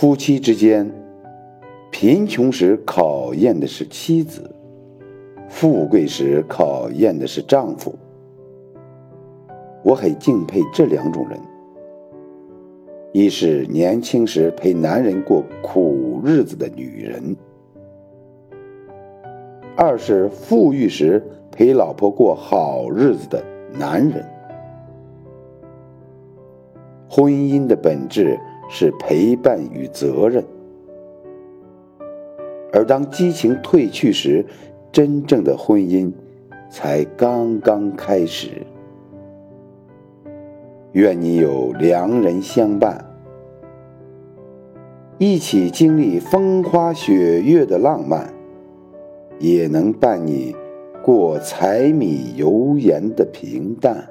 夫妻之间，贫穷时考验的是妻子，富贵时考验的是丈夫。我很敬佩这两种人：一是年轻时陪男人过苦日子的女人；二是富裕时陪老婆过好日子的男人。婚姻的本质是陪伴与责任，而当激情褪去时，真正的婚姻才刚刚开始。愿你有良人相伴，一起经历风花雪月的浪漫，也能伴你过柴米油盐的平淡。